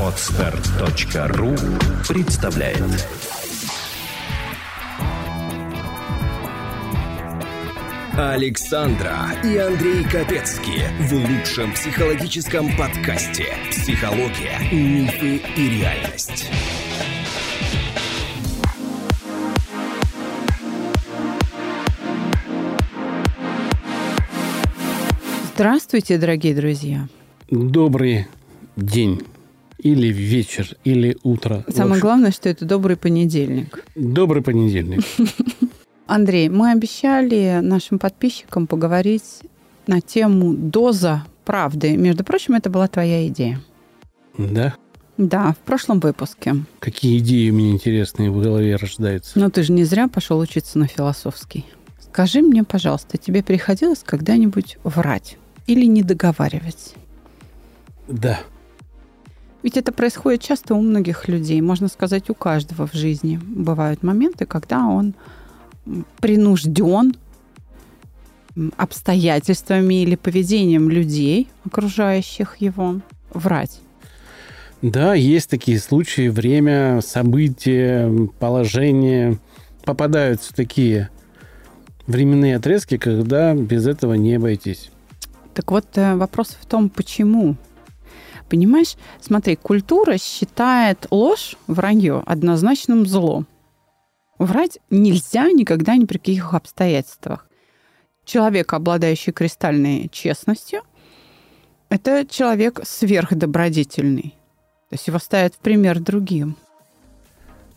Отстар.ру представляет Александра и Андрей Капецки в лучшем психологическом подкасте «Психология, мифы и реальность». Здравствуйте, дорогие друзья. Добрый день. Или вечер, или утро. Самое главное, что это добрый понедельник. Добрый понедельник. Андрей, мы обещали нашим подписчикам поговорить на тему доза правды. Между прочим, это была твоя идея. Да? Да, в прошлом выпуске. Какие идеи у меня интересные в голове рождаются. Но ты же не зря пошел учиться на философский. Скажи мне, пожалуйста, тебе приходилось когда-нибудь врать или не договаривать? Да. Ведь это происходит часто у многих людей, можно сказать, у каждого в жизни. Бывают моменты, когда он принужден обстоятельствами или поведением людей, окружающих его, врать. Да, есть такие случаи, время, события, положение. Попадаются такие временные отрезки, когда без этого не обойтись. Так вот, э, вопрос в том, почему. Понимаешь, смотри, культура считает ложь, вранье однозначным злом. Врать нельзя никогда ни при каких обстоятельствах. Человек, обладающий кристальной честностью, это человек сверхдобродетельный. То есть его ставят в пример другим.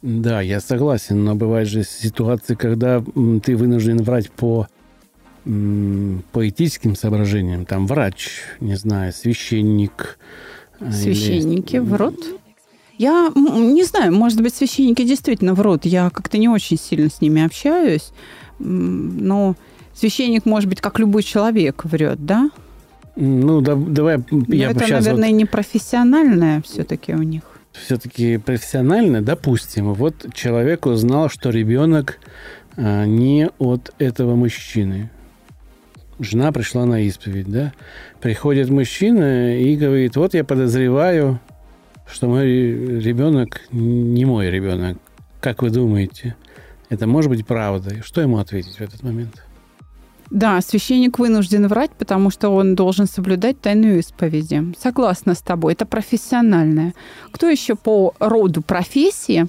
Да, я согласен, но бывают же ситуации, когда ты вынужден врать по, по этическим соображениям. Там врач, не знаю, священник. Священники или... врут? Я не знаю, может быть, священники действительно врут. Я как-то не очень сильно с ними общаюсь. Но священник, может быть, как любой человек врет, да? Ну, да, давай Но я это, сейчас наверное, вот... не профессиональное все-таки у них. Все-таки профессионально, допустим. Вот человек узнал, что ребенок а, не от этого мужчины. Жена пришла на исповедь, да? Приходит мужчина и говорит, вот я подозреваю, что мой ребенок не мой ребенок. Как вы думаете, это может быть правдой? Что ему ответить в этот момент? Да, священник вынужден врать, потому что он должен соблюдать тайную исповеди. Согласна с тобой, это профессиональное. Кто еще по роду профессии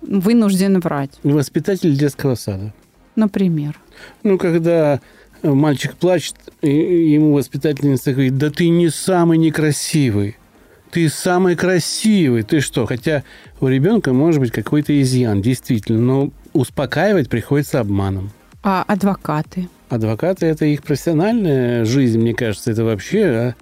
вынужден врать? Воспитатель детского сада. Например. Ну, когда мальчик плачет, и ему воспитательница говорит, да ты не самый некрасивый ты самый красивый, ты что? Хотя у ребенка может быть какой-то изъян, действительно, но успокаивать приходится обманом. А адвокаты? Адвокаты – это их профессиональная жизнь, мне кажется, это вообще а,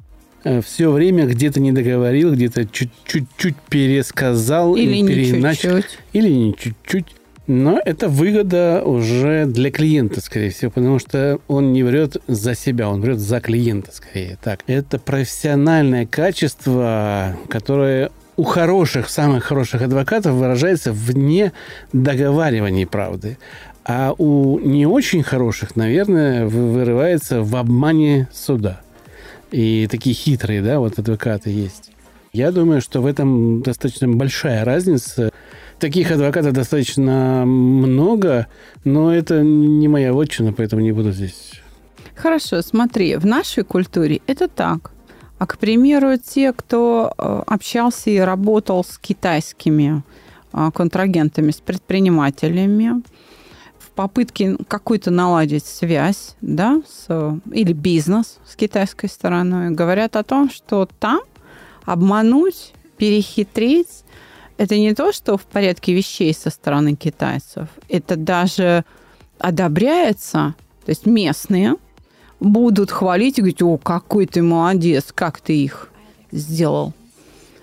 а все время где-то не договорил, где-то чуть-чуть пересказал. Или не чуть-чуть. Или не чуть-чуть. Но это выгода уже для клиента, скорее всего, потому что он не врет за себя, он врет за клиента, скорее. Так, это профессиональное качество, которое у хороших, самых хороших адвокатов выражается в недоговаривании правды. А у не очень хороших, наверное, вырывается в обмане суда. И такие хитрые, да, вот адвокаты есть. Я думаю, что в этом достаточно большая разница Таких адвокатов достаточно много, но это не моя вотчина, поэтому не буду здесь. Хорошо, смотри, в нашей культуре это так. А, к примеру, те, кто э, общался и работал с китайскими э, контрагентами, с предпринимателями, в попытке какую-то наладить связь, да, с, или бизнес с китайской стороной, говорят о том, что там обмануть, перехитрить это не то, что в порядке вещей со стороны китайцев. Это даже одобряется. То есть местные будут хвалить и говорить, о, какой ты молодец, как ты их сделал.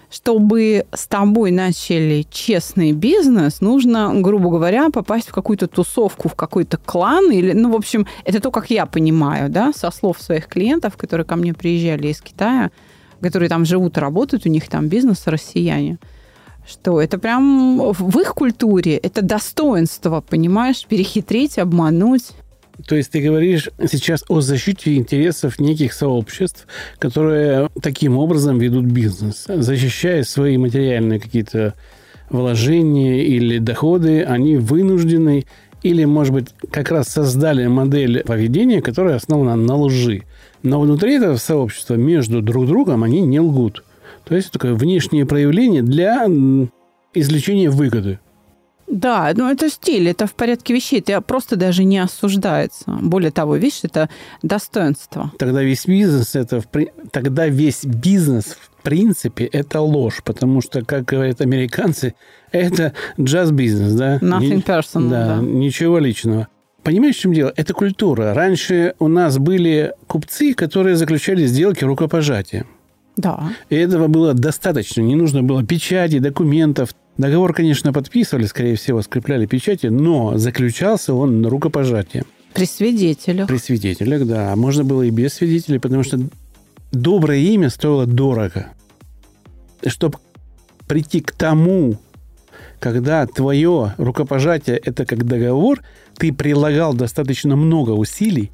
Чтобы с тобой начали честный бизнес, нужно, грубо говоря, попасть в какую-то тусовку, в какой-то клан. Или, ну, в общем, это то, как я понимаю, да, со слов своих клиентов, которые ко мне приезжали из Китая, которые там живут работают, у них там бизнес россияне – что это прям в их культуре это достоинство, понимаешь, перехитрить, обмануть. То есть ты говоришь сейчас о защите интересов неких сообществ, которые таким образом ведут бизнес, защищая свои материальные какие-то вложения или доходы, они вынуждены или, может быть, как раз создали модель поведения, которая основана на лжи. Но внутри этого сообщества между друг другом они не лгут. То есть такое внешнее проявление для извлечения выгоды. Да, ну это стиль, это в порядке вещей, это просто даже не осуждается. Более того, видишь, это достоинство. Тогда весь бизнес это тогда весь бизнес в принципе это ложь, потому что, как говорят американцы, это джаз-бизнес, да? Nothing personal, да, да. Ничего личного. Понимаешь, в чем дело? Это культура. Раньше у нас были купцы, которые заключали сделки рукопожатия. Да. И этого было достаточно. Не нужно было печати, документов. Договор, конечно, подписывали, скорее всего, скрепляли печати, но заключался он на рукопожатие. При свидетелях. При свидетелях, да. А можно было и без свидетелей, потому что доброе имя стоило дорого. Чтобы прийти к тому, когда твое рукопожатие – это как договор, ты прилагал достаточно много усилий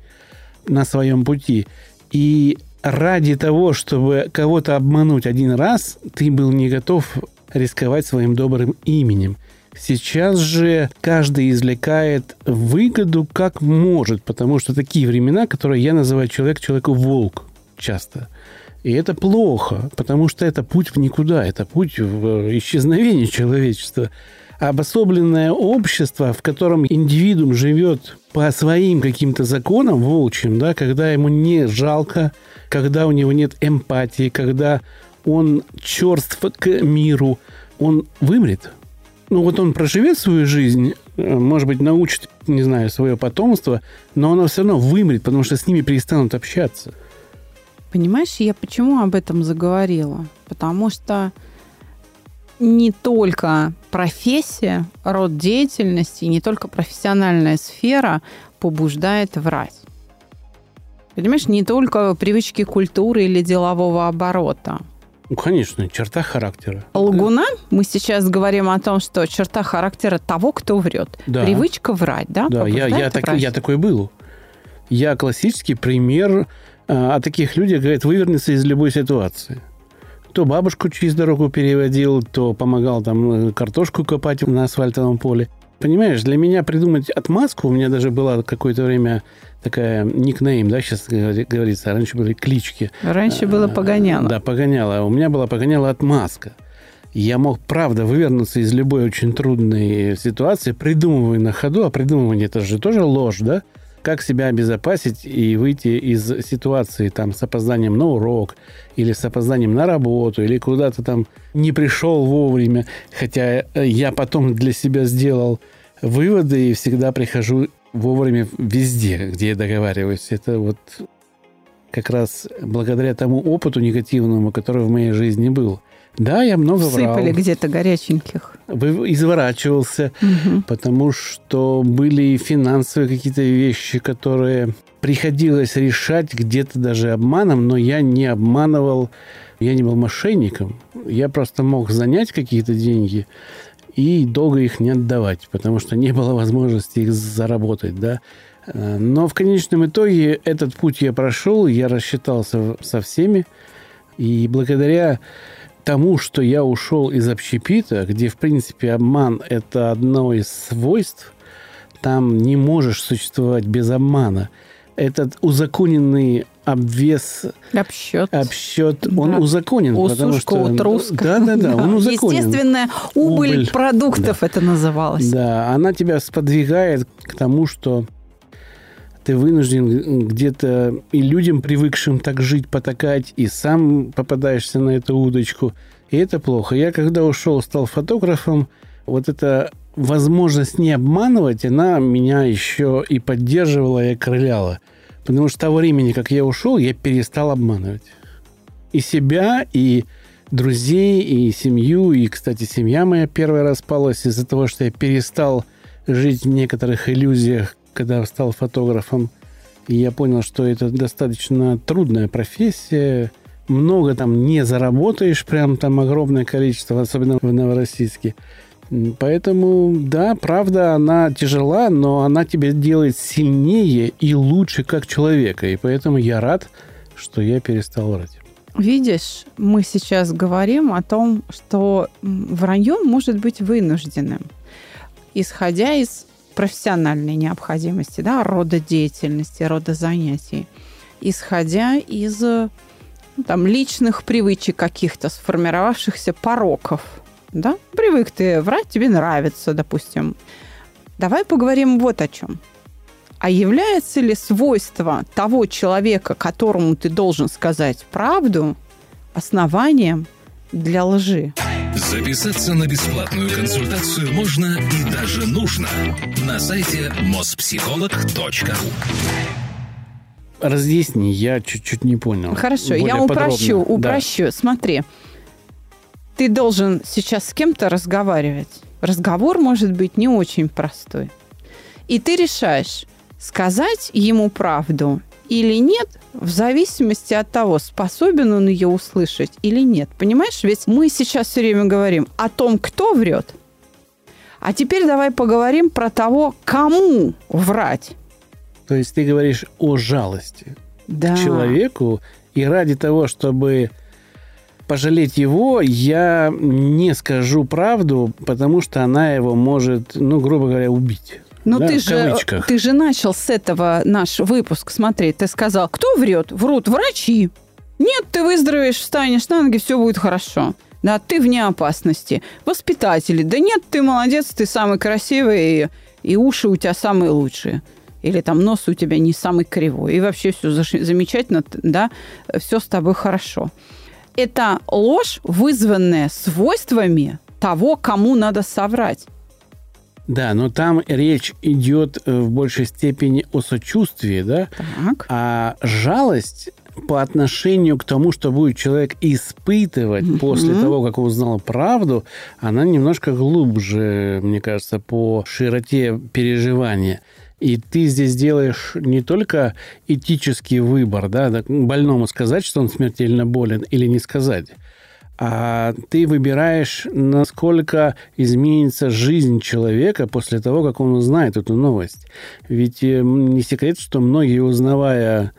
на своем пути. И ради того, чтобы кого-то обмануть один раз, ты был не готов рисковать своим добрым именем. Сейчас же каждый извлекает выгоду как может, потому что такие времена, которые я называю человек человеку волк часто. И это плохо, потому что это путь в никуда, это путь в исчезновение человечества. Обособленное общество, в котором индивидуум живет по своим каким-то законам волчьим, да, когда ему не жалко, когда у него нет эмпатии, когда он черств к миру, он вымрет. Ну вот он проживет свою жизнь, э, может быть, научит, не знаю, свое потомство, но оно все равно вымрет, потому что с ними перестанут общаться. Понимаешь, я почему об этом заговорила? Потому что не только профессия, род деятельности, не только профессиональная сфера побуждает врать. Понимаешь, не только привычки культуры или делового оборота. Ну, конечно, черта характера. Лгуна, мы сейчас говорим о том, что черта характера того, кто врет. Да. Привычка врать, да? Да, я, я, так, я такой был. Я классический пример а, о таких людях, говорят, вывернется из любой ситуации. То бабушку через дорогу переводил, то помогал там э, картошку копать на асфальтовом поле. Понимаешь, для меня придумать отмазку, у меня даже была какое-то время такая никнейм, да, сейчас говорится, раньше были клички. Раньше было погоняло. Да, погоняло. У меня была погоняла отмазка. Я мог, правда, вывернуться из любой очень трудной ситуации, придумывая на ходу, а придумывание это же тоже ложь, да? Как себя обезопасить и выйти из ситуации там с опозданием на урок или с опозданием на работу или куда-то там не пришел вовремя, хотя я потом для себя сделал выводы и всегда прихожу вовремя везде, где я договариваюсь. Это вот как раз благодаря тому опыту негативному, который в моей жизни был. Да, я много Сыпали врал. где-то горяченьких. Изворачивался, угу. потому что были финансовые какие-то вещи, которые приходилось решать где-то даже обманом, но я не обманывал, я не был мошенником. Я просто мог занять какие-то деньги, и долго их не отдавать, потому что не было возможности их заработать, да. Но в конечном итоге этот путь я прошел, я рассчитался со всеми, и благодаря тому, что я ушел из общепита, где, в принципе, обман – это одно из свойств, там не можешь существовать без обмана. Этот узаконенный обвес, обсчет, обсчет он да. узаконен. Усушка, потому что, утруска. Да, да, да, он узаконен. Естественная убыль, убыль. продуктов да. это называлось. Да, она тебя сподвигает к тому, что ты вынужден где-то и людям, привыкшим так жить, потакать, и сам попадаешься на эту удочку. И это плохо. Я когда ушел, стал фотографом, вот эта возможность не обманывать, она меня еще и поддерживала, и окрыляла. Потому что того времени, как я ушел, я перестал обманывать. И себя, и друзей, и семью. И, кстати, семья моя первая распалась из-за того, что я перестал жить в некоторых иллюзиях, когда стал фотографом. Я понял, что это достаточно трудная профессия. Много там не заработаешь, прям там огромное количество, особенно в Новороссийске. Поэтому, да, правда, она тяжела, но она тебя делает сильнее и лучше как человека. И поэтому я рад, что я перестал врать. Видишь, мы сейчас говорим о том, что вранье может быть вынужденным, исходя из профессиональной необходимости, да, рода деятельности, рода занятий, исходя из ну, там, личных привычек каких-то, сформировавшихся пороков. Да? Привык ты врать, тебе нравится, допустим. Давай поговорим вот о чем. А является ли свойство того человека, которому ты должен сказать правду, основанием для лжи? Записаться на бесплатную консультацию можно и даже нужно на сайте mospsycholog.ru Разъясни, я чуть-чуть не понял. Хорошо, Более я упрощу, подробно. упрощу. Да. Смотри, ты должен сейчас с кем-то разговаривать. Разговор может быть не очень простой. И ты решаешь, сказать ему правду или нет, в зависимости от того, способен он ее услышать или нет. Понимаешь, ведь мы сейчас все время говорим о том, кто врет. А теперь давай поговорим про того, кому врать. То есть ты говоришь о жалости да. к человеку, и ради того, чтобы пожалеть его, я не скажу правду, потому что она его может, ну, грубо говоря, убить. Ну, да, ты, же, ты же начал с этого наш выпуск смотреть. Ты сказал, кто врет? Врут врачи. Нет, ты выздоровеешь, встанешь на ноги, все будет хорошо. Да, ты вне опасности. Воспитатели. Да нет, ты молодец, ты самый красивый, и, и уши у тебя самые лучшие. Или там нос у тебя не самый кривой. И вообще все замечательно, да, все с тобой хорошо. Это ложь, вызванная свойствами того, кому надо соврать. Да, но там речь идет э, в большей степени о сочувствии, да? Так. А жалость по отношению к тому, что будет человек испытывать mm-hmm. после того, как он узнал правду, она немножко глубже, мне кажется, по широте переживания. И ты здесь делаешь не только этический выбор, да, больному сказать, что он смертельно болен, или не сказать а ты выбираешь, насколько изменится жизнь человека после того, как он узнает эту новость. Ведь э, не секрет, что многие, узнавая,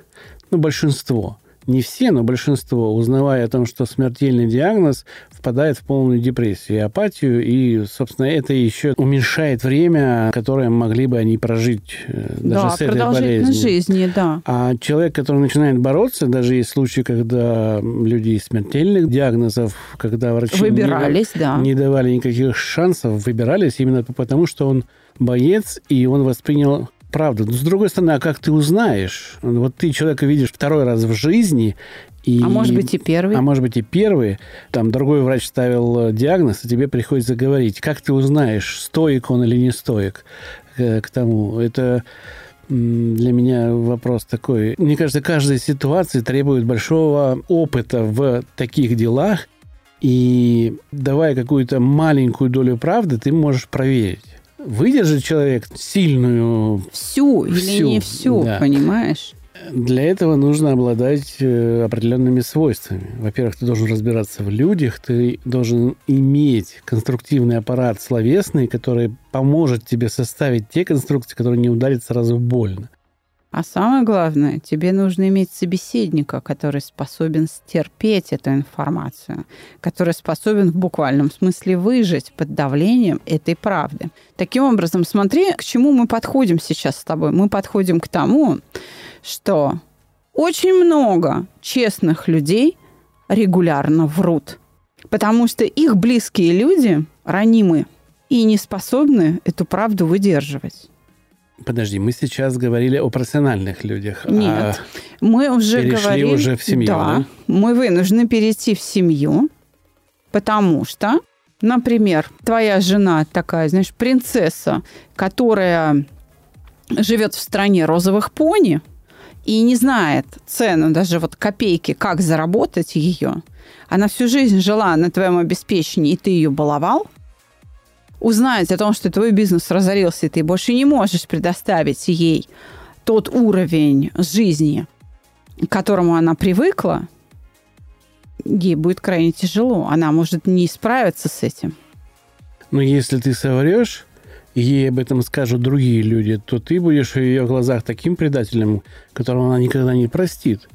ну, большинство, не все, но большинство, узнавая о том, что смертельный диагноз, впадает в полную депрессию и апатию, и, собственно, это еще уменьшает время, которое могли бы они прожить э, даже да, с этой болезнью. жизни, да. А человек, который начинает бороться, даже есть случаи, когда люди смертельных диагнозов, когда врачи выбирались, не, да. не давали никаких шансов, выбирались именно потому, что он боец, и он воспринял правда. Но с другой стороны, а как ты узнаешь? Вот ты человека видишь второй раз в жизни, и, а может быть и первый. А может быть и первый. Там другой врач ставил э, диагноз, и тебе приходится говорить. Как ты узнаешь, стоик он или не стоик к, э, к тому? Это для меня вопрос такой. Мне кажется, каждая ситуация требует большого опыта в таких делах. И давая какую-то маленькую долю правды, ты можешь проверить выдержит человек сильную... Всю, всю или не всю, да. понимаешь? Для этого нужно обладать э, определенными свойствами. Во-первых, ты должен разбираться в людях, ты должен иметь конструктивный аппарат словесный, который поможет тебе составить те конструкции, которые не ударят сразу больно. А самое главное, тебе нужно иметь собеседника, который способен стерпеть эту информацию, который способен в буквальном смысле выжить под давлением этой правды. Таким образом, смотри, к чему мы подходим сейчас с тобой. Мы подходим к тому, что очень много честных людей регулярно врут, потому что их близкие люди ранимы и не способны эту правду выдерживать. Подожди, мы сейчас говорили о профессиональных людях. Нет, а мы уже перешли говорили... уже в семью, да, да? Мы вынуждены перейти в семью, потому что, например, твоя жена такая, знаешь, принцесса, которая живет в стране розовых пони и не знает цену, даже вот копейки, как заработать ее. Она всю жизнь жила на твоем обеспечении, и ты ее баловал – узнать о том, что твой бизнес разорился, и ты больше не можешь предоставить ей тот уровень жизни, к которому она привыкла, ей будет крайне тяжело. Она может не справиться с этим. Но если ты соврешь, и ей об этом скажут другие люди, то ты будешь в ее глазах таким предателем, которого она никогда не простит.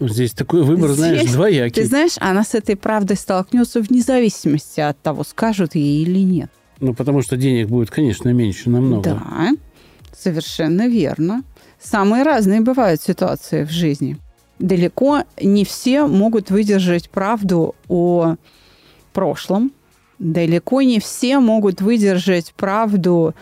Здесь такой выбор, Здесь, знаешь, двоякий. Ты знаешь, она с этой правдой столкнется вне зависимости от того, скажут ей или нет. Ну, потому что денег будет, конечно, меньше намного. Да, совершенно верно. Самые разные бывают ситуации в жизни. Далеко не все могут выдержать правду о прошлом. Далеко не все могут выдержать правду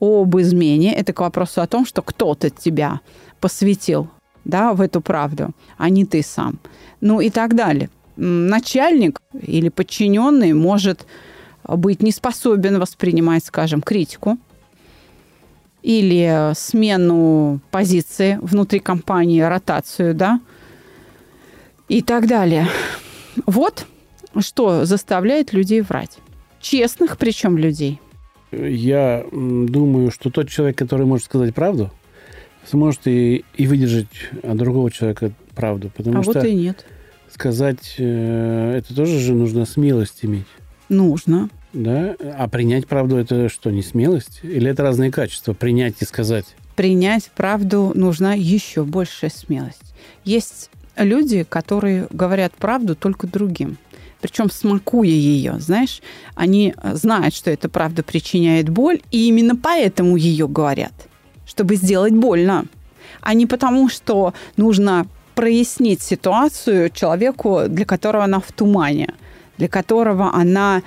об измене. Это к вопросу о том, что кто-то тебя посвятил да, в эту правду, а не ты сам. Ну и так далее. Начальник или подчиненный может быть не способен воспринимать, скажем, критику или смену позиции внутри компании, ротацию, да, и так далее. Вот что заставляет людей врать. Честных причем людей. Я думаю, что тот человек, который может сказать правду, сможет и, и выдержать от другого человека правду. Потому а что вот и нет. сказать э, это тоже же нужно смелость иметь. Нужно. Да? А принять правду это что, не смелость? Или это разные качества? Принять и сказать? Принять правду нужна еще большая смелость. Есть люди, которые говорят правду только другим. Причем смакуя ее, знаешь, они знают, что эта правда причиняет боль, и именно поэтому ее говорят, чтобы сделать больно, а не потому, что нужно прояснить ситуацию человеку, для которого она в тумане, для которого она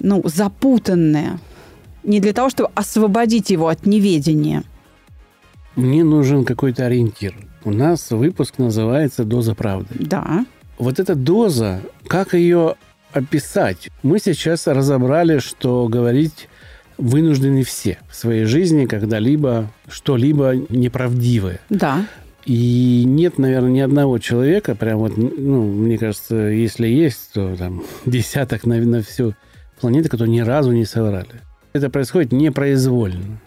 ну, запутанная, не для того, чтобы освободить его от неведения. Мне нужен какой-то ориентир. У нас выпуск называется «Доза правды». Да. Вот эта доза, как ее описать? Мы сейчас разобрали, что говорить вынуждены все в своей жизни когда-либо что-либо неправдивое. Да. И нет, наверное, ни одного человека, прям вот, ну, мне кажется, если есть, то там десяток на, на всю планету, которые ни разу не соврали. Это происходит непроизвольно.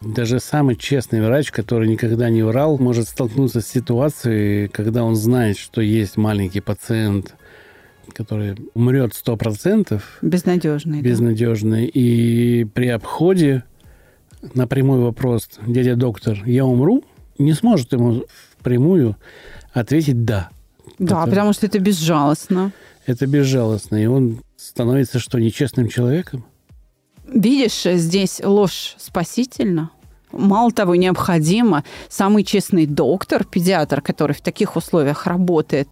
Даже самый честный врач, который никогда не врал, может столкнуться с ситуацией, когда он знает, что есть маленький пациент, который умрет 100%. Безнадежный. Безнадежный. Да. И при обходе на прямой вопрос, дядя доктор, я умру, не сможет ему впрямую ответить «да». Да, это, потому что это безжалостно. Это безжалостно. И он становится что, нечестным человеком? Видишь, здесь ложь спасительна. Мало того, необходимо. Самый честный доктор, педиатр, который в таких условиях работает,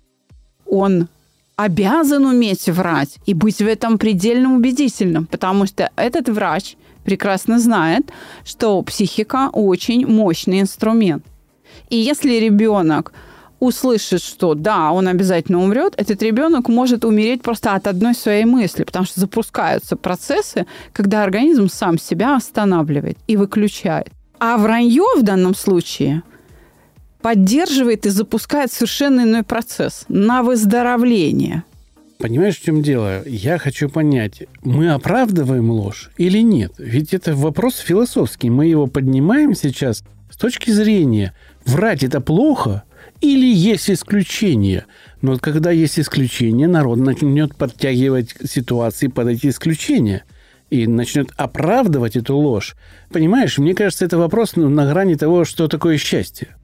он обязан уметь врать и быть в этом предельно убедительным, потому что этот врач прекрасно знает, что психика очень мощный инструмент. И если ребенок услышит, что да, он обязательно умрет, этот ребенок может умереть просто от одной своей мысли, потому что запускаются процессы, когда организм сам себя останавливает и выключает. А вранье в данном случае поддерживает и запускает совершенно иной процесс на выздоровление. Понимаешь, в чем дело? Я хочу понять, мы оправдываем ложь или нет? Ведь это вопрос философский. Мы его поднимаем сейчас с точки зрения, врать это плохо – или есть исключения. Но когда есть исключения, народ начнет подтягивать ситуации под эти исключения и начнет оправдывать эту ложь. Понимаешь, мне кажется, это вопрос ну, на грани того, что такое счастье.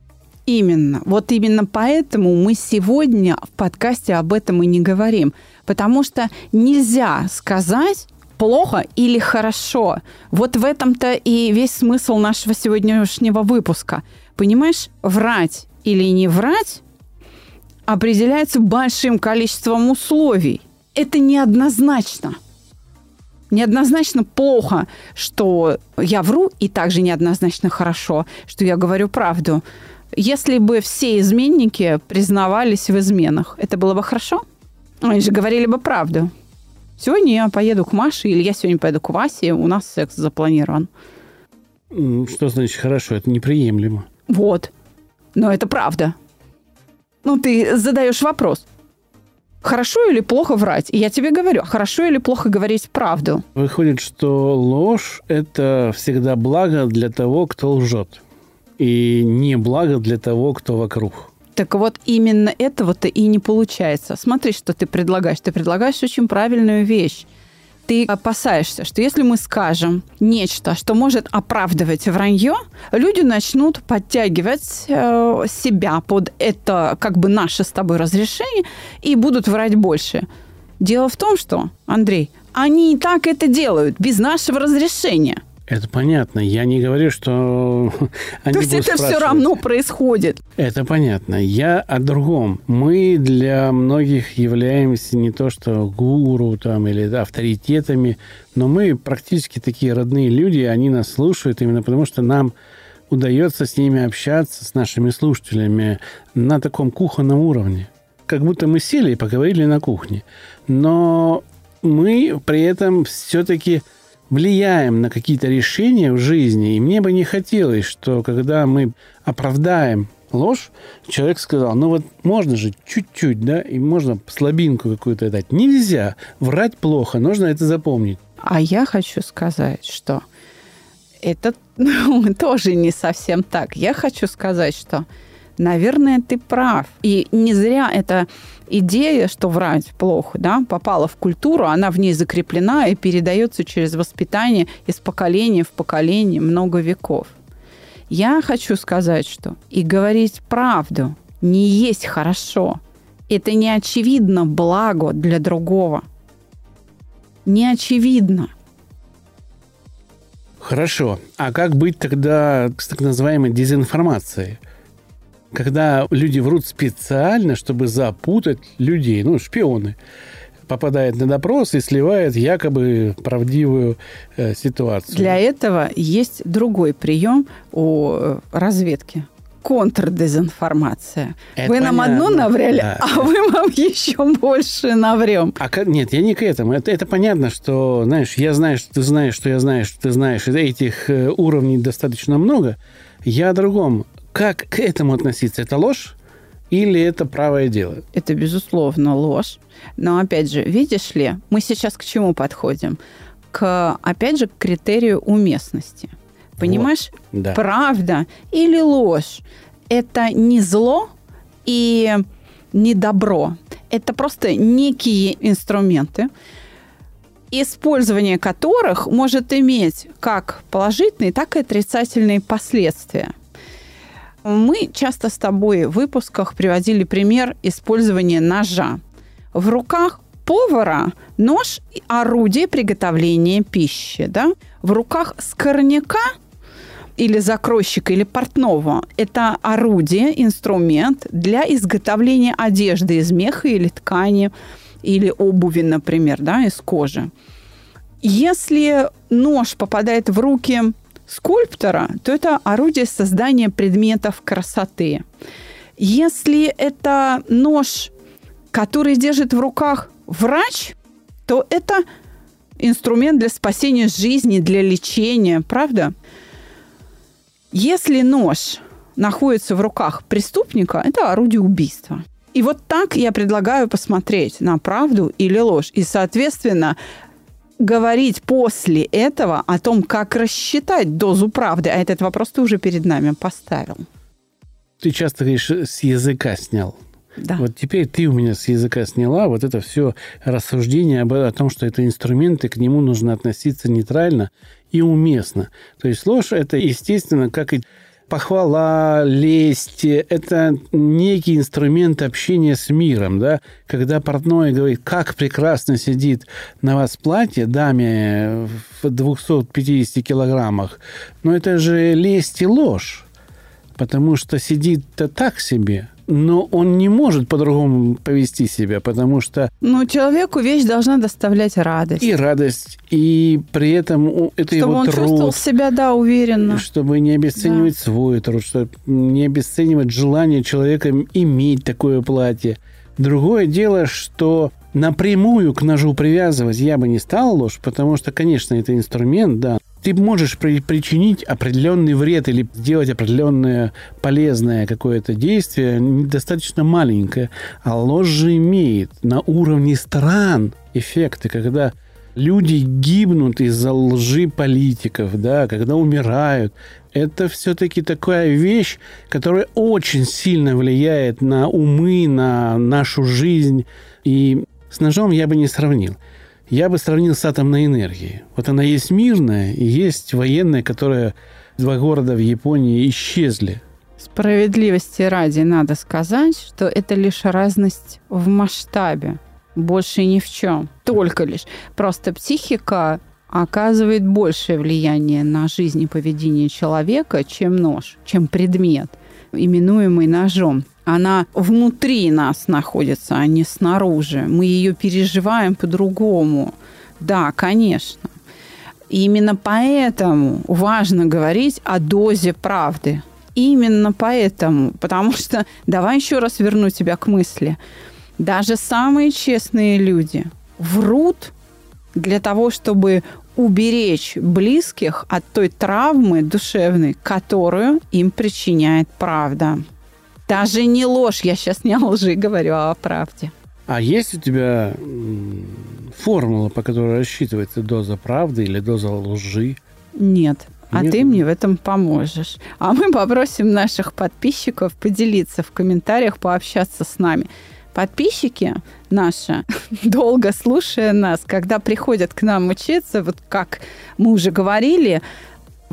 Именно. Вот именно поэтому мы сегодня в подкасте об этом и не говорим. Потому что нельзя сказать плохо или хорошо. Вот в этом-то и весь смысл нашего сегодняшнего выпуска. Понимаешь, врать или не врать определяется большим количеством условий. Это неоднозначно. Неоднозначно плохо, что я вру, и также неоднозначно хорошо, что я говорю правду. Если бы все изменники признавались в изменах, это было бы хорошо? Они же говорили бы правду. Сегодня я поеду к Маше, или я сегодня поеду к Васе, у нас секс запланирован. Что значит хорошо? Это неприемлемо. Вот. Но это правда. Ну, ты задаешь вопрос. Хорошо или плохо врать? И я тебе говорю, хорошо или плохо говорить правду? Выходит, что ложь – это всегда благо для того, кто лжет. И не благо для того, кто вокруг. Так вот, именно этого-то и не получается. Смотри, что ты предлагаешь. Ты предлагаешь очень правильную вещь. Ты опасаешься, что если мы скажем нечто, что может оправдывать вранье, люди начнут подтягивать э, себя под это как бы наше с тобой разрешение и будут врать больше. Дело в том, что, Андрей, они и так это делают без нашего разрешения. Это понятно. Я не говорю, что они То есть это все равно происходит. Это понятно. Я о другом. Мы для многих являемся не то что гуру там или авторитетами, но мы практически такие родные люди, они нас слушают именно потому, что нам удается с ними общаться, с нашими слушателями на таком кухонном уровне. Как будто мы сели и поговорили на кухне. Но мы при этом все-таки влияем на какие-то решения в жизни. И мне бы не хотелось, что когда мы оправдаем ложь, человек сказал, ну вот можно же чуть-чуть, да, и можно слабинку какую-то дать. Нельзя. Врать плохо, нужно это запомнить. А я хочу сказать, что это ну, тоже не совсем так. Я хочу сказать, что, наверное, ты прав. И не зря это идея, что врать плохо, да, попала в культуру, она в ней закреплена и передается через воспитание из поколения в поколение много веков. Я хочу сказать, что и говорить правду не есть хорошо. Это не очевидно благо для другого. Не очевидно. Хорошо. А как быть тогда с так называемой дезинформацией? Когда люди врут специально, чтобы запутать людей, ну, шпионы, попадает на допрос и сливает якобы правдивую э, ситуацию. Для этого есть другой прием у э, разведки контрдезинформация. Это вы нам понятно. одно навряли, да. а вы нам еще больше наврем. А, нет, я не к этому. Это, это понятно, что, знаешь, я знаю, что ты знаешь, что я знаю, что ты знаешь. Этих э, уровней достаточно много. Я о другом. Как к этому относиться? Это ложь? Или это правое дело? Это, безусловно, ложь. Но, опять же, видишь ли, мы сейчас к чему подходим? К, опять же, к критерию уместности. Понимаешь? Вот, да. Правда или ложь – это не зло и не добро. Это просто некие инструменты, использование которых может иметь как положительные, так и отрицательные последствия – мы часто с тобой в выпусках приводили пример использования ножа. В руках повара нож – орудие приготовления пищи. Да? В руках скорняка или закройщика, или портного – это орудие, инструмент для изготовления одежды из меха или ткани, или обуви, например, да, из кожи. Если нож попадает в руки скульптора, то это орудие создания предметов красоты. Если это нож, который держит в руках врач, то это инструмент для спасения жизни, для лечения, правда? Если нож находится в руках преступника, это орудие убийства. И вот так я предлагаю посмотреть на правду или ложь. И, соответственно, говорить после этого о том, как рассчитать дозу правды, а этот вопрос ты уже перед нами поставил. Ты часто говоришь, с языка снял. Да. Вот теперь ты у меня с языка сняла вот это все рассуждение об, о том, что это инструмент, и к нему нужно относиться нейтрально и уместно. То есть ложь – это, естественно, как и похвала, лесть – это некий инструмент общения с миром, да? Когда портной говорит, как прекрасно сидит на вас платье даме в 250 килограммах, но это же лесть и ложь, потому что сидит-то так себе – но он не может по-другому повести себя, потому что... Ну, человеку вещь должна доставлять радость. И радость, и при этом это чтобы его он труд. чувствовал себя, да, уверенно. Чтобы не обесценивать да. свой труд, чтобы не обесценивать желание человека иметь такое платье. Другое дело, что напрямую к ножу привязывать я бы не стал ложь, потому что, конечно, это инструмент, да, ты можешь при, причинить определенный вред или сделать определенное полезное какое-то действие достаточно маленькое, а ложь же имеет на уровне стран эффекты, когда люди гибнут из-за лжи политиков, да, когда умирают. Это все-таки такая вещь, которая очень сильно влияет на умы, на нашу жизнь. И с ножом я бы не сравнил. Я бы сравнил с атомной энергией. Вот она есть мирная и есть военная, которая два города в Японии исчезли. Справедливости ради надо сказать, что это лишь разность в масштабе. Больше ни в чем. Только лишь. Просто психика оказывает большее влияние на жизнь и поведение человека, чем нож, чем предмет, именуемый ножом. Она внутри нас находится, а не снаружи. Мы ее переживаем по-другому. Да, конечно. И именно поэтому важно говорить о дозе правды. Именно поэтому. Потому что, давай еще раз верну тебя к мысли. Даже самые честные люди врут для того, чтобы уберечь близких от той травмы душевной, которую им причиняет правда. Даже не ложь, я сейчас не о лжи говорю, а о правде. А есть у тебя формула, по которой рассчитывается доза правды или доза лжи? Нет. А Нет. ты мне в этом поможешь. А мы попросим наших подписчиков поделиться в комментариях, пообщаться с нами. Подписчики наши, долго слушая нас, когда приходят к нам учиться, вот как мы уже говорили,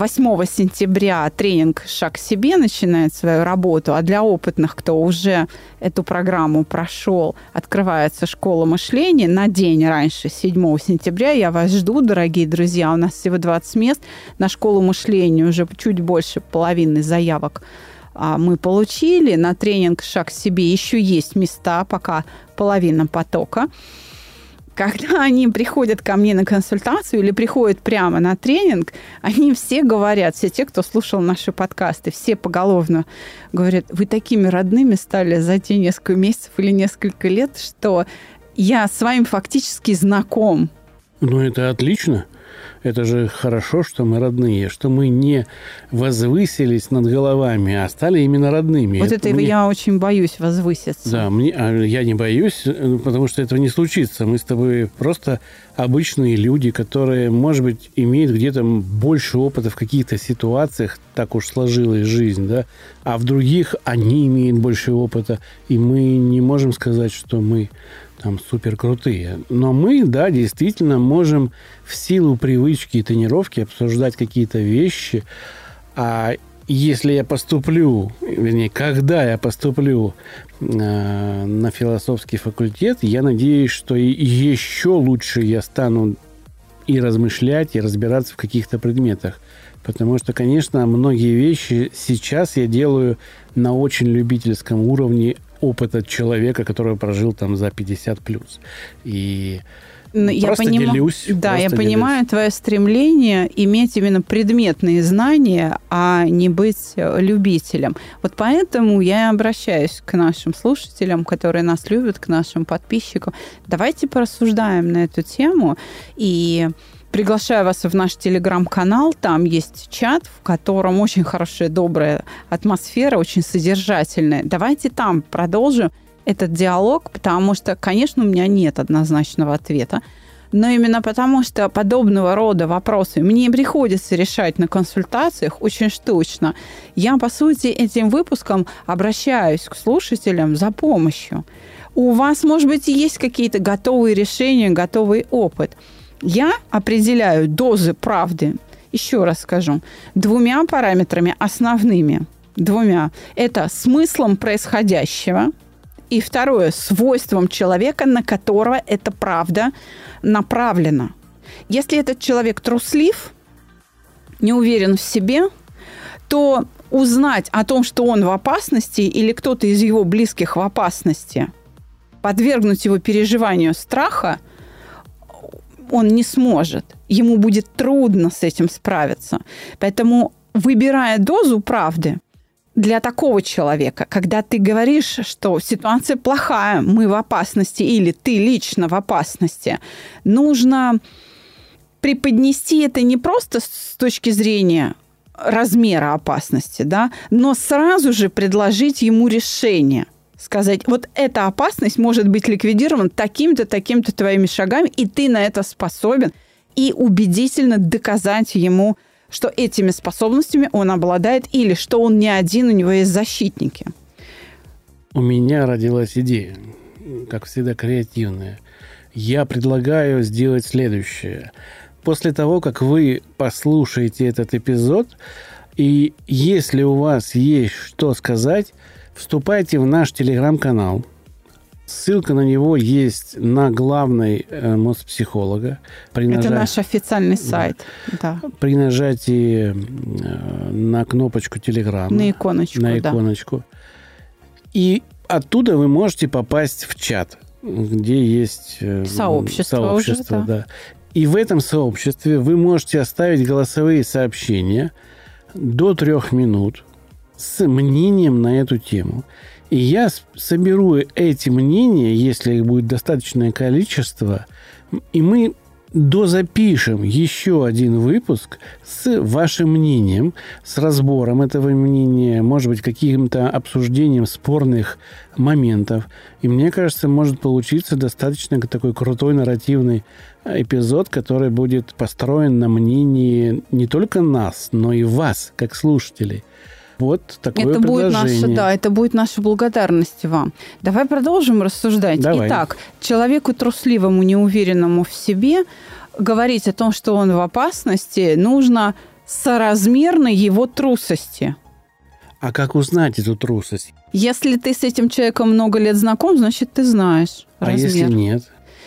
8 сентября тренинг «Шаг к себе» начинает свою работу, а для опытных, кто уже эту программу прошел, открывается школа мышления на день раньше, 7 сентября. Я вас жду, дорогие друзья. У нас всего 20 мест. На школу мышления уже чуть больше половины заявок а, мы получили. На тренинг «Шаг к себе» еще есть места, пока половина потока когда они приходят ко мне на консультацию или приходят прямо на тренинг, они все говорят, все те, кто слушал наши подкасты, все поголовно говорят, вы такими родными стали за те несколько месяцев или несколько лет, что я с вами фактически знаком. Ну, это отлично. Это же хорошо, что мы родные, что мы не возвысились над головами, а стали именно родными. Вот это мне... я очень боюсь возвыситься. Да, мне, а я не боюсь, э, потому что этого не случится. Мы с тобой просто обычные люди, которые, может быть, имеют где-то больше опыта в каких-то ситуациях, так уж сложилась жизнь, да, а в других они имеют больше опыта, и мы не можем сказать, что мы там супер крутые. Но мы, да, действительно можем в силу привычки и тренировки обсуждать какие-то вещи. А если я поступлю, вернее, когда я поступлю э, на философский факультет, я надеюсь, что еще лучше я стану и размышлять, и разбираться в каких-то предметах. Потому что, конечно, многие вещи сейчас я делаю на очень любительском уровне опыта человека, который прожил там за 50 плюс. И я просто поним... делюсь. Да, я делюсь. понимаю твое стремление иметь именно предметные знания, а не быть э, любителем. Вот поэтому я обращаюсь к нашим слушателям, которые нас любят, к нашим подписчикам. Давайте порассуждаем на эту тему и Приглашаю вас в наш телеграм-канал. Там есть чат, в котором очень хорошая, добрая атмосфера, очень содержательная. Давайте там продолжим этот диалог, потому что, конечно, у меня нет однозначного ответа. Но именно потому, что подобного рода вопросы мне приходится решать на консультациях очень штучно, я, по сути, этим выпуском обращаюсь к слушателям за помощью. У вас, может быть, есть какие-то готовые решения, готовый опыт – я определяю дозы правды, еще раз скажу, двумя параметрами основными. Двумя. Это смыслом происходящего, и второе, свойством человека, на которого эта правда направлена. Если этот человек труслив, не уверен в себе, то узнать о том, что он в опасности или кто-то из его близких в опасности, подвергнуть его переживанию страха – он не сможет. Ему будет трудно с этим справиться. Поэтому, выбирая дозу правды, для такого человека, когда ты говоришь, что ситуация плохая, мы в опасности или ты лично в опасности, нужно преподнести это не просто с точки зрения размера опасности, да, но сразу же предложить ему решение – сказать, вот эта опасность может быть ликвидирована таким-то, таким-то твоими шагами, и ты на это способен, и убедительно доказать ему, что этими способностями он обладает, или что он не один, у него есть защитники. У меня родилась идея, как всегда, креативная. я предлагаю сделать следующее. После того, как вы послушаете этот эпизод, и если у вас есть что сказать, вступайте в наш телеграм-канал. Ссылка на него есть на главной э, Моспсихолога. При Это нажат... наш официальный сайт. Да. При нажатии э, на кнопочку Телеграм. На иконочку, На иконочку. Да. И оттуда вы можете попасть в чат, где есть э, сообщество, сообщество уже, да. да. И в этом сообществе вы можете оставить голосовые сообщения до трех минут с мнением на эту тему. И я соберу эти мнения, если их будет достаточное количество, и мы дозапишем еще один выпуск с вашим мнением, с разбором этого мнения, может быть, каким-то обсуждением спорных моментов. И мне кажется, может получиться достаточно такой крутой нарративный эпизод, который будет построен на мнении не только нас, но и вас, как слушателей. Вот такое это будет наша, да, это будет наша благодарность вам. Давай продолжим рассуждать. Давай. Итак, человеку трусливому, неуверенному в себе говорить о том, что он в опасности, нужно соразмерно его трусости. А как узнать эту трусость? Если ты с этим человеком много лет знаком, значит, ты знаешь размер. А если нет?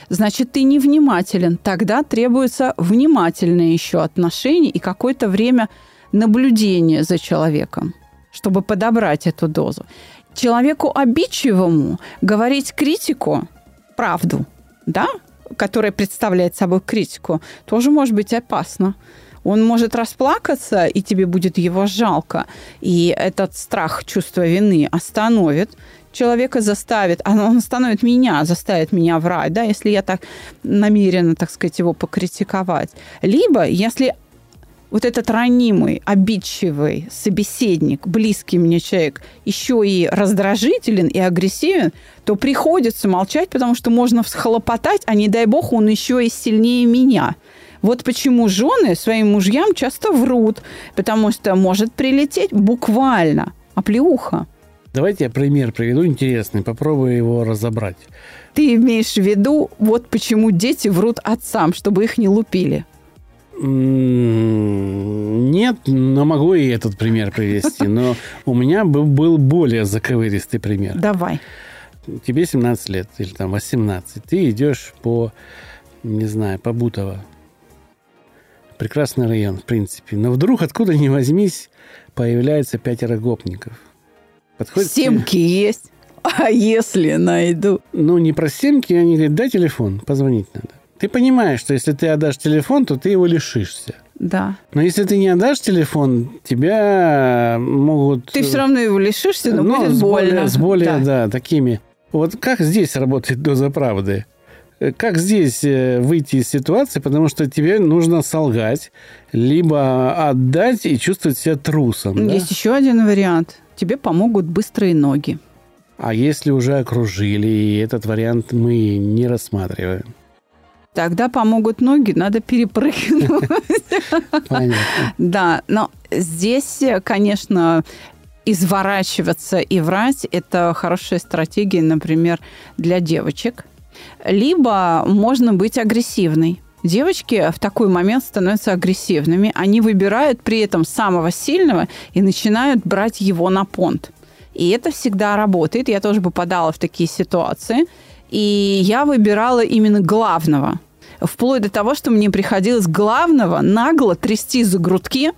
Значит, ты невнимателен. Тогда требуется внимательное еще отношение и какое-то время наблюдения за человеком чтобы подобрать эту дозу. Человеку обидчивому говорить критику, правду, да, которая представляет собой критику, тоже может быть опасно. Он может расплакаться, и тебе будет его жалко. И этот страх, чувство вины остановит человека, заставит, он остановит меня, заставит меня врать, да, если я так намеренно, так сказать, его покритиковать. Либо, если вот этот ранимый, обидчивый собеседник, близкий мне человек, еще и раздражителен и агрессивен, то приходится молчать, потому что можно всхлопотать, а не дай бог он еще и сильнее меня. Вот почему жены своим мужьям часто врут, потому что может прилететь буквально оплеуха. Давайте я пример приведу интересный, попробую его разобрать. Ты имеешь в виду, вот почему дети врут отцам, чтобы их не лупили. Нет, но могу и этот пример привести. Но у меня был более заковыристый пример. Давай. Тебе 17 лет или там 18. Ты идешь по, не знаю, по Бутово. Прекрасный район, в принципе. Но вдруг, откуда ни возьмись, появляется пятеро гопников. Подходит Семки есть. А если найду? Ну, не про семки, они говорят, дай телефон, позвонить надо. Ты понимаешь, что если ты отдашь телефон, то ты его лишишься. Да. Но если ты не отдашь телефон, тебя могут... Ты все равно его лишишься, но ну, будет с больно. Более, с более, да. да, такими. Вот как здесь работает доза правды? Как здесь э, выйти из ситуации, потому что тебе нужно солгать, либо отдать и чувствовать себя трусом. Есть да? еще один вариант. Тебе помогут быстрые ноги. А если уже окружили, и этот вариант мы не рассматриваем? Тогда помогут ноги, надо перепрыгнуть. Да, но здесь, конечно, изворачиваться и врать – это хорошая стратегия, например, для девочек. Либо можно быть агрессивной. Девочки в такой момент становятся агрессивными. Они выбирают при этом самого сильного и начинают брать его на понт. И это всегда работает. Я тоже попадала в такие ситуации – и я выбирала именно главного. Вплоть до того, что мне приходилось главного нагло трясти за грудки.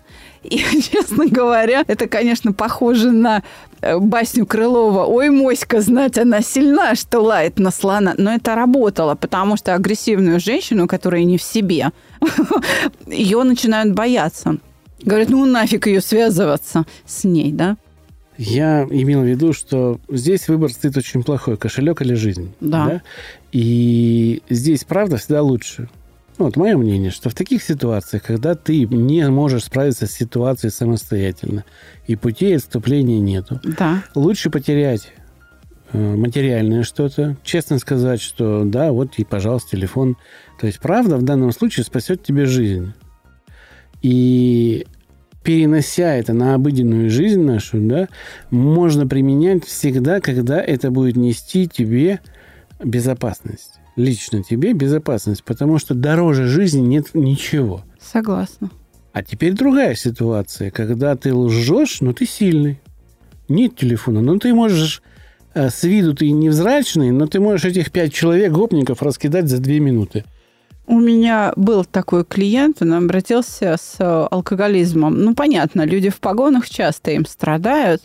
И, честно говоря, это, конечно, похоже на э, басню Крылова «Ой, моська, знать, она сильна, что лает на слона». Но это работало, потому что агрессивную женщину, которая не в себе, ее начинают бояться. Говорят, ну нафиг ее связываться с ней, да? Я имел в виду, что здесь выбор стоит очень плохой. Кошелек или жизнь. Да. да? И здесь, правда, всегда лучше. Ну, вот мое мнение, что в таких ситуациях, когда ты не можешь справиться с ситуацией самостоятельно, и путей отступления нету, да. лучше потерять э, материальное что-то, честно сказать, что да, вот и, пожалуйста, телефон. То есть правда в данном случае спасет тебе жизнь. И перенося это на обыденную жизнь нашу, да, можно применять всегда, когда это будет нести тебе безопасность. лично тебе безопасность, потому что дороже жизни нет ничего. Согласна. А теперь другая ситуация, когда ты лжешь, но ты сильный. Нет телефона, но ты можешь э, с виду ты невзрачный, но ты можешь этих пять человек, гопников, раскидать за две минуты. У меня был такой клиент, он обратился с э, алкоголизмом. Ну, понятно, люди в погонах часто им страдают,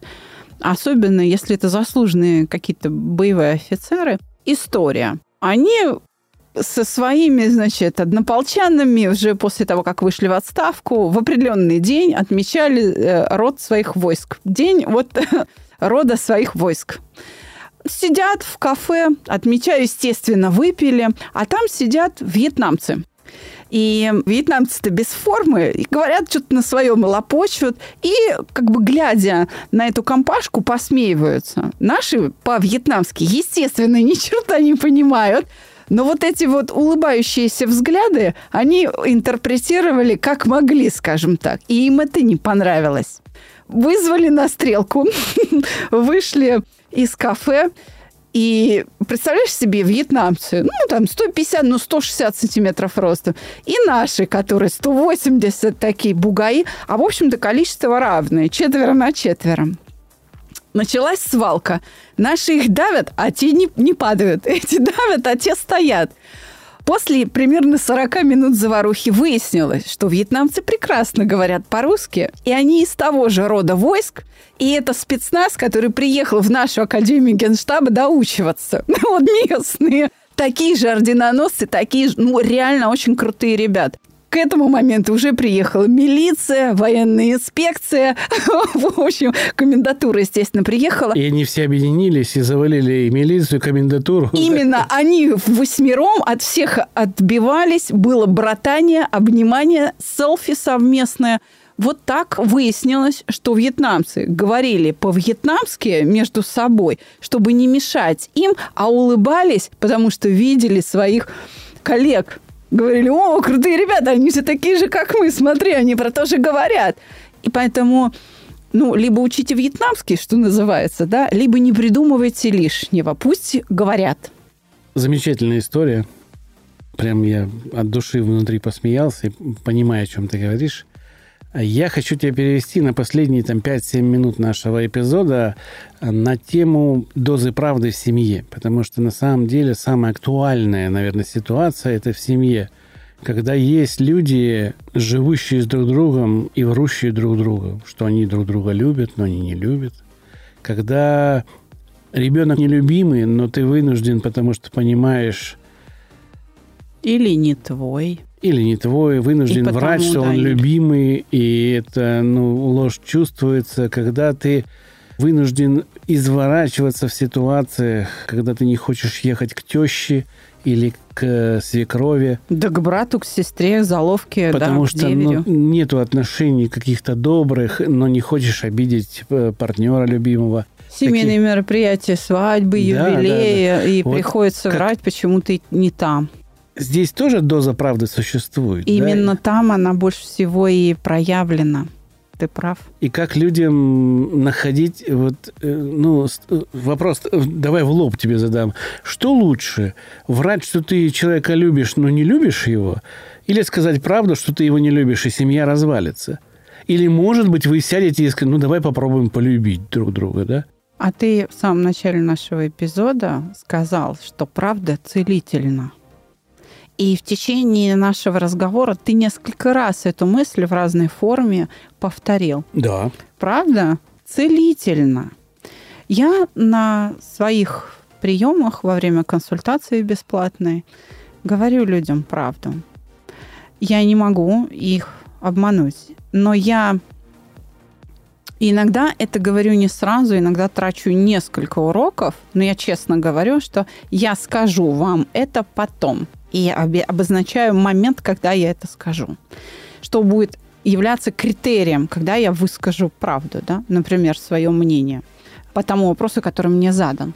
особенно если это заслуженные какие-то боевые офицеры. История. Они со своими, значит, однополчанами уже после того, как вышли в отставку, в определенный день отмечали э, род своих войск. День вот рода своих войск. Сидят в кафе, отмечаю, естественно, выпили, а там сидят вьетнамцы. И вьетнамцы-то без формы, и говорят что-то на своем лопочут, и как бы глядя на эту компашку, посмеиваются. Наши по-вьетнамски, естественно, ни черта не понимают, но вот эти вот улыбающиеся взгляды, они интерпретировали как могли, скажем так. И им это не понравилось. Вызвали на стрелку, вышли из кафе, и представляешь себе вьетнамцы, ну, там 150, ну, 160 сантиметров роста. И наши, которые 180 такие бугаи, а, в общем-то, количество равное, четверо на четверо началась свалка. Наши их давят, а те не, не падают. Эти давят, а те стоят. После примерно 40 минут заварухи выяснилось, что вьетнамцы прекрасно говорят по-русски, и они из того же рода войск, и это спецназ, который приехал в нашу Академию Генштаба доучиваться. Вот местные такие же орденоносцы, такие же, ну, реально очень крутые ребят. К этому моменту уже приехала милиция, военная инспекция. В общем, комендатура, естественно, приехала. И они все объединились и завалили и милицию, и комендатуру. Именно они в восьмером от всех отбивались. Было братание, обнимание, селфи совместное. Вот так выяснилось, что вьетнамцы говорили по-вьетнамски между собой, чтобы не мешать им, а улыбались, потому что видели своих коллег говорили, о, крутые ребята, они все такие же, как мы, смотри, они про то же говорят. И поэтому, ну, либо учите вьетнамский, что называется, да, либо не придумывайте лишнего, пусть говорят. Замечательная история. Прям я от души внутри посмеялся и понимаю, о чем ты говоришь. Я хочу тебя перевести на последние там, 5-7 минут нашего эпизода на тему дозы правды в семье. Потому что на самом деле самая актуальная, наверное, ситуация это в семье. Когда есть люди, живущие с друг другом и врущие друг другу, что они друг друга любят, но они не любят. Когда ребенок нелюбимый, но ты вынужден, потому что понимаешь... Или не твой или не твой, вынужден потому, врать, что да, он любимый, и это, ну, ложь чувствуется, когда ты вынужден изворачиваться в ситуациях, когда ты не хочешь ехать к теще или к свекрови. Да к брату, к сестре, к заловке, Потому да, что ну, нету отношений каких-то добрых, но не хочешь обидеть э, партнера любимого. Семейные Такие... мероприятия, свадьбы, юбилеи, да, да, да. и вот приходится как... врать, почему ты не там здесь тоже доза правды существует. Именно да? там она больше всего и проявлена. Ты прав. И как людям находить вот, э, ну, э, вопрос, э, давай в лоб тебе задам. Что лучше? Врать, что ты человека любишь, но не любишь его? Или сказать правду, что ты его не любишь, и семья развалится? Или, может быть, вы сядете и скажете, ну, давай попробуем полюбить друг друга, да? А ты в самом начале нашего эпизода сказал, что правда целительна. И в течение нашего разговора ты несколько раз эту мысль в разной форме повторил. Да. Правда? Целительно. Я на своих приемах во время консультации бесплатной говорю людям правду. Я не могу их обмануть, но я иногда это говорю не сразу, иногда трачу несколько уроков, но я честно говорю, что я скажу вам это потом – и обозначаю момент, когда я это скажу. Что будет являться критерием, когда я выскажу правду, да? например, свое мнение по тому вопросу, который мне задан.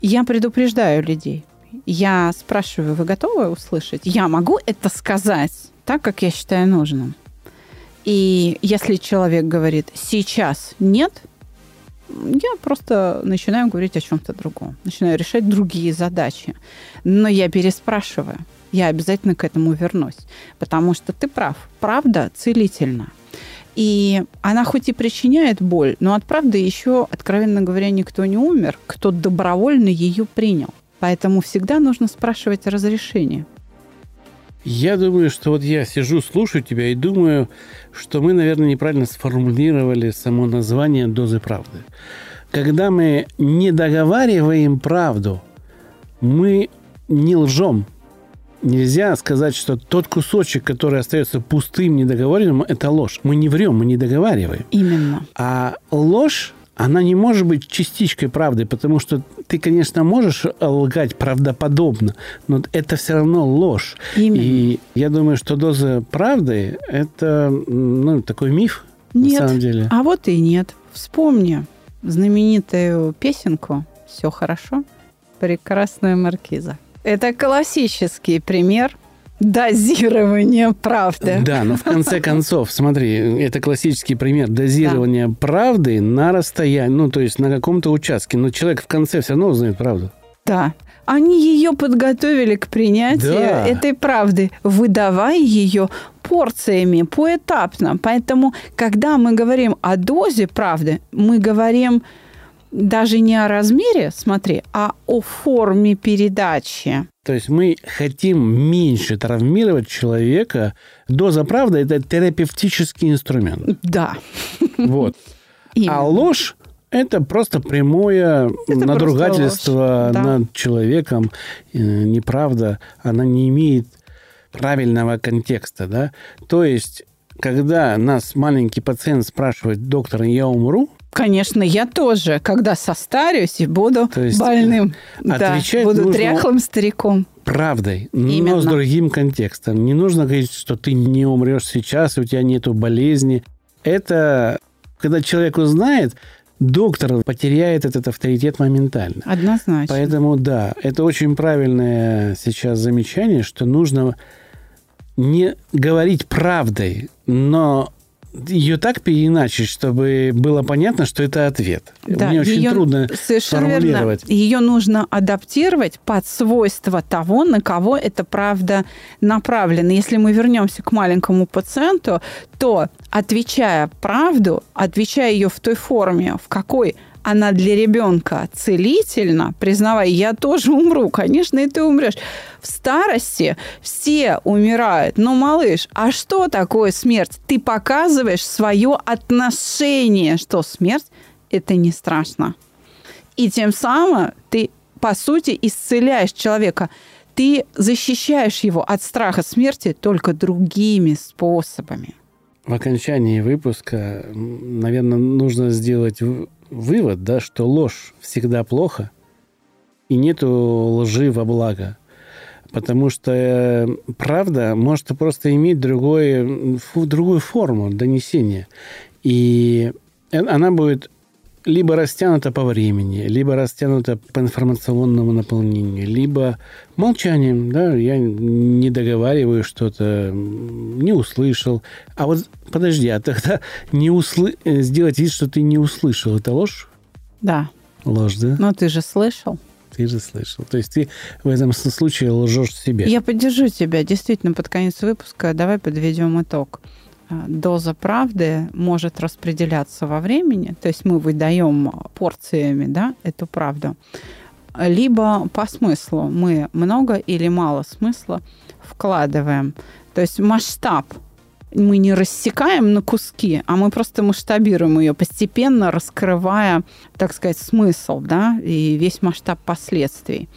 Я предупреждаю людей. Я спрашиваю, вы готовы услышать? Я могу это сказать так, как я считаю нужным. И если человек говорит сейчас нет, я просто начинаю говорить о чем-то другом, начинаю решать другие задачи. Но я переспрашиваю. Я обязательно к этому вернусь. Потому что ты прав. Правда целительна. И она хоть и причиняет боль, но от правды еще, откровенно говоря, никто не умер, кто добровольно ее принял. Поэтому всегда нужно спрашивать разрешение. Я думаю, что вот я сижу, слушаю тебя и думаю, что мы, наверное, неправильно сформулировали само название дозы правды. Когда мы не договариваем правду, мы не лжем. Нельзя сказать, что тот кусочек, который остается пустым, недоговоренным, это ложь. Мы не врем, мы не договариваем. Именно. А ложь она не может быть частичкой правды, потому что ты, конечно, можешь лгать правдоподобно, но это все равно ложь. Именно. И я думаю, что доза правды – это ну, такой миф, нет. на самом деле. А вот и нет. Вспомни знаменитую песенку «Все хорошо», «Прекрасная маркиза». Это классический пример Дозирование правды. Да, но в конце концов, смотри, это классический пример дозирования да. правды на расстоянии, ну, то есть на каком-то участке. Но человек в конце все равно узнает правду. Да. Они ее подготовили к принятию да. этой правды, выдавая ее порциями, поэтапно. Поэтому, когда мы говорим о дозе правды, мы говорим даже не о размере, смотри, а о форме передачи. То есть мы хотим меньше травмировать человека. Доза правды – это терапевтический инструмент. Да. Вот. Именно. А ложь это просто прямое это надругательство просто над человеком. Неправда, она не имеет правильного контекста. Да? То есть, когда нас маленький пациент спрашивает, доктор, я умру, Конечно, я тоже, когда состарюсь и буду То есть больным, да, буду тряхлым стариком. Правдой, Именно. но с другим контекстом. Не нужно говорить, что ты не умрешь сейчас, у тебя нету болезни. Это, когда человек узнает, доктор потеряет этот авторитет моментально. Однозначно. Поэтому, да, это очень правильное сейчас замечание, что нужно не говорить правдой, но ее так переиначить, чтобы было понятно, что это ответ. Да, Мне очень ее, трудно сформулировать. Верно. Ее нужно адаптировать под свойства того, на кого это правда направлено. Если мы вернемся к маленькому пациенту, то отвечая правду, отвечая ее в той форме, в какой она для ребенка целительна, признавай, я тоже умру, конечно, и ты умрешь. В старости все умирают. Но, малыш, а что такое смерть? Ты показываешь свое отношение, что смерть – это не страшно. И тем самым ты, по сути, исцеляешь человека. Ты защищаешь его от страха смерти только другими способами. В окончании выпуска, наверное, нужно сделать вывод, да, что ложь всегда плохо, и нету лжи во благо. Потому что э, правда может просто иметь другой, другую форму донесения. И э, она будет либо растянута по времени, либо растянута по информационному наполнению, либо молчанием, да, я не договариваю что-то, не услышал. А вот подожди, а тогда не услы... сделать вид, что ты не услышал, это ложь? Да. Ложь, да? Но ты же слышал. Ты же слышал. То есть ты в этом случае лжешь себе. Я поддержу тебя. Действительно, под конец выпуска давай подведем итог. А, доза правды может распределяться во времени, то есть мы выдаем порциями да, эту правду, либо по смыслу мы много или мало смысла вкладываем. То есть масштаб мы не рассекаем на куски, а мы просто масштабируем ее, постепенно раскрывая, так сказать, смысл, да, и весь масштаб последствий.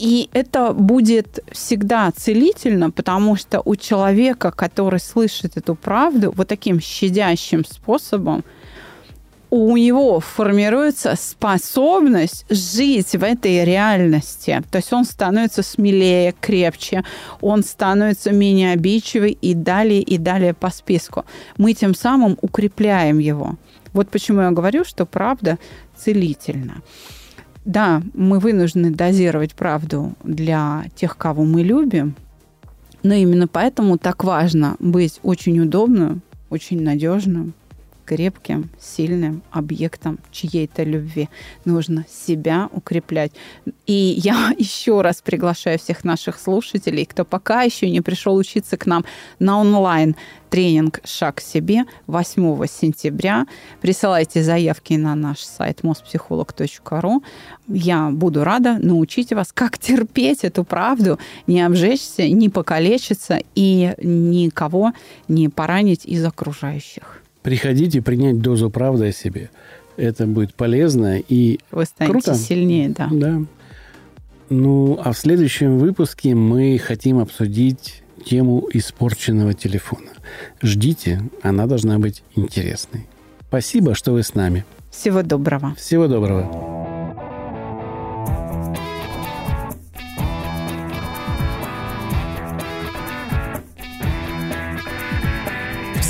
И это будет всегда целительно, потому что у человека, который слышит эту правду вот таким щадящим способом, у него формируется способность жить в этой реальности. То есть он становится смелее, крепче, он становится менее обидчивый и далее, и далее по списку. Мы тем самым укрепляем его. Вот почему я говорю, что правда целительна. Да, мы вынуждены дозировать правду для тех, кого мы любим, но именно поэтому так важно быть очень удобным, очень надежным, крепким, сильным объектом чьей-то любви. Нужно себя укреплять. И я еще раз приглашаю всех наших слушателей, кто пока еще не пришел учиться к нам на онлайн тренинг «Шаг к себе» 8 сентября. Присылайте заявки на наш сайт mospsycholog.ru. Я буду рада научить вас, как терпеть эту правду, не обжечься, не покалечиться и никого не поранить из окружающих. Приходите принять дозу правды о себе. Это будет полезно и Вы станете круто. сильнее, да. Да. Ну, а в следующем выпуске мы хотим обсудить тему испорченного телефона. Ждите, она должна быть интересной. Спасибо, что вы с нами. Всего доброго. Всего доброго.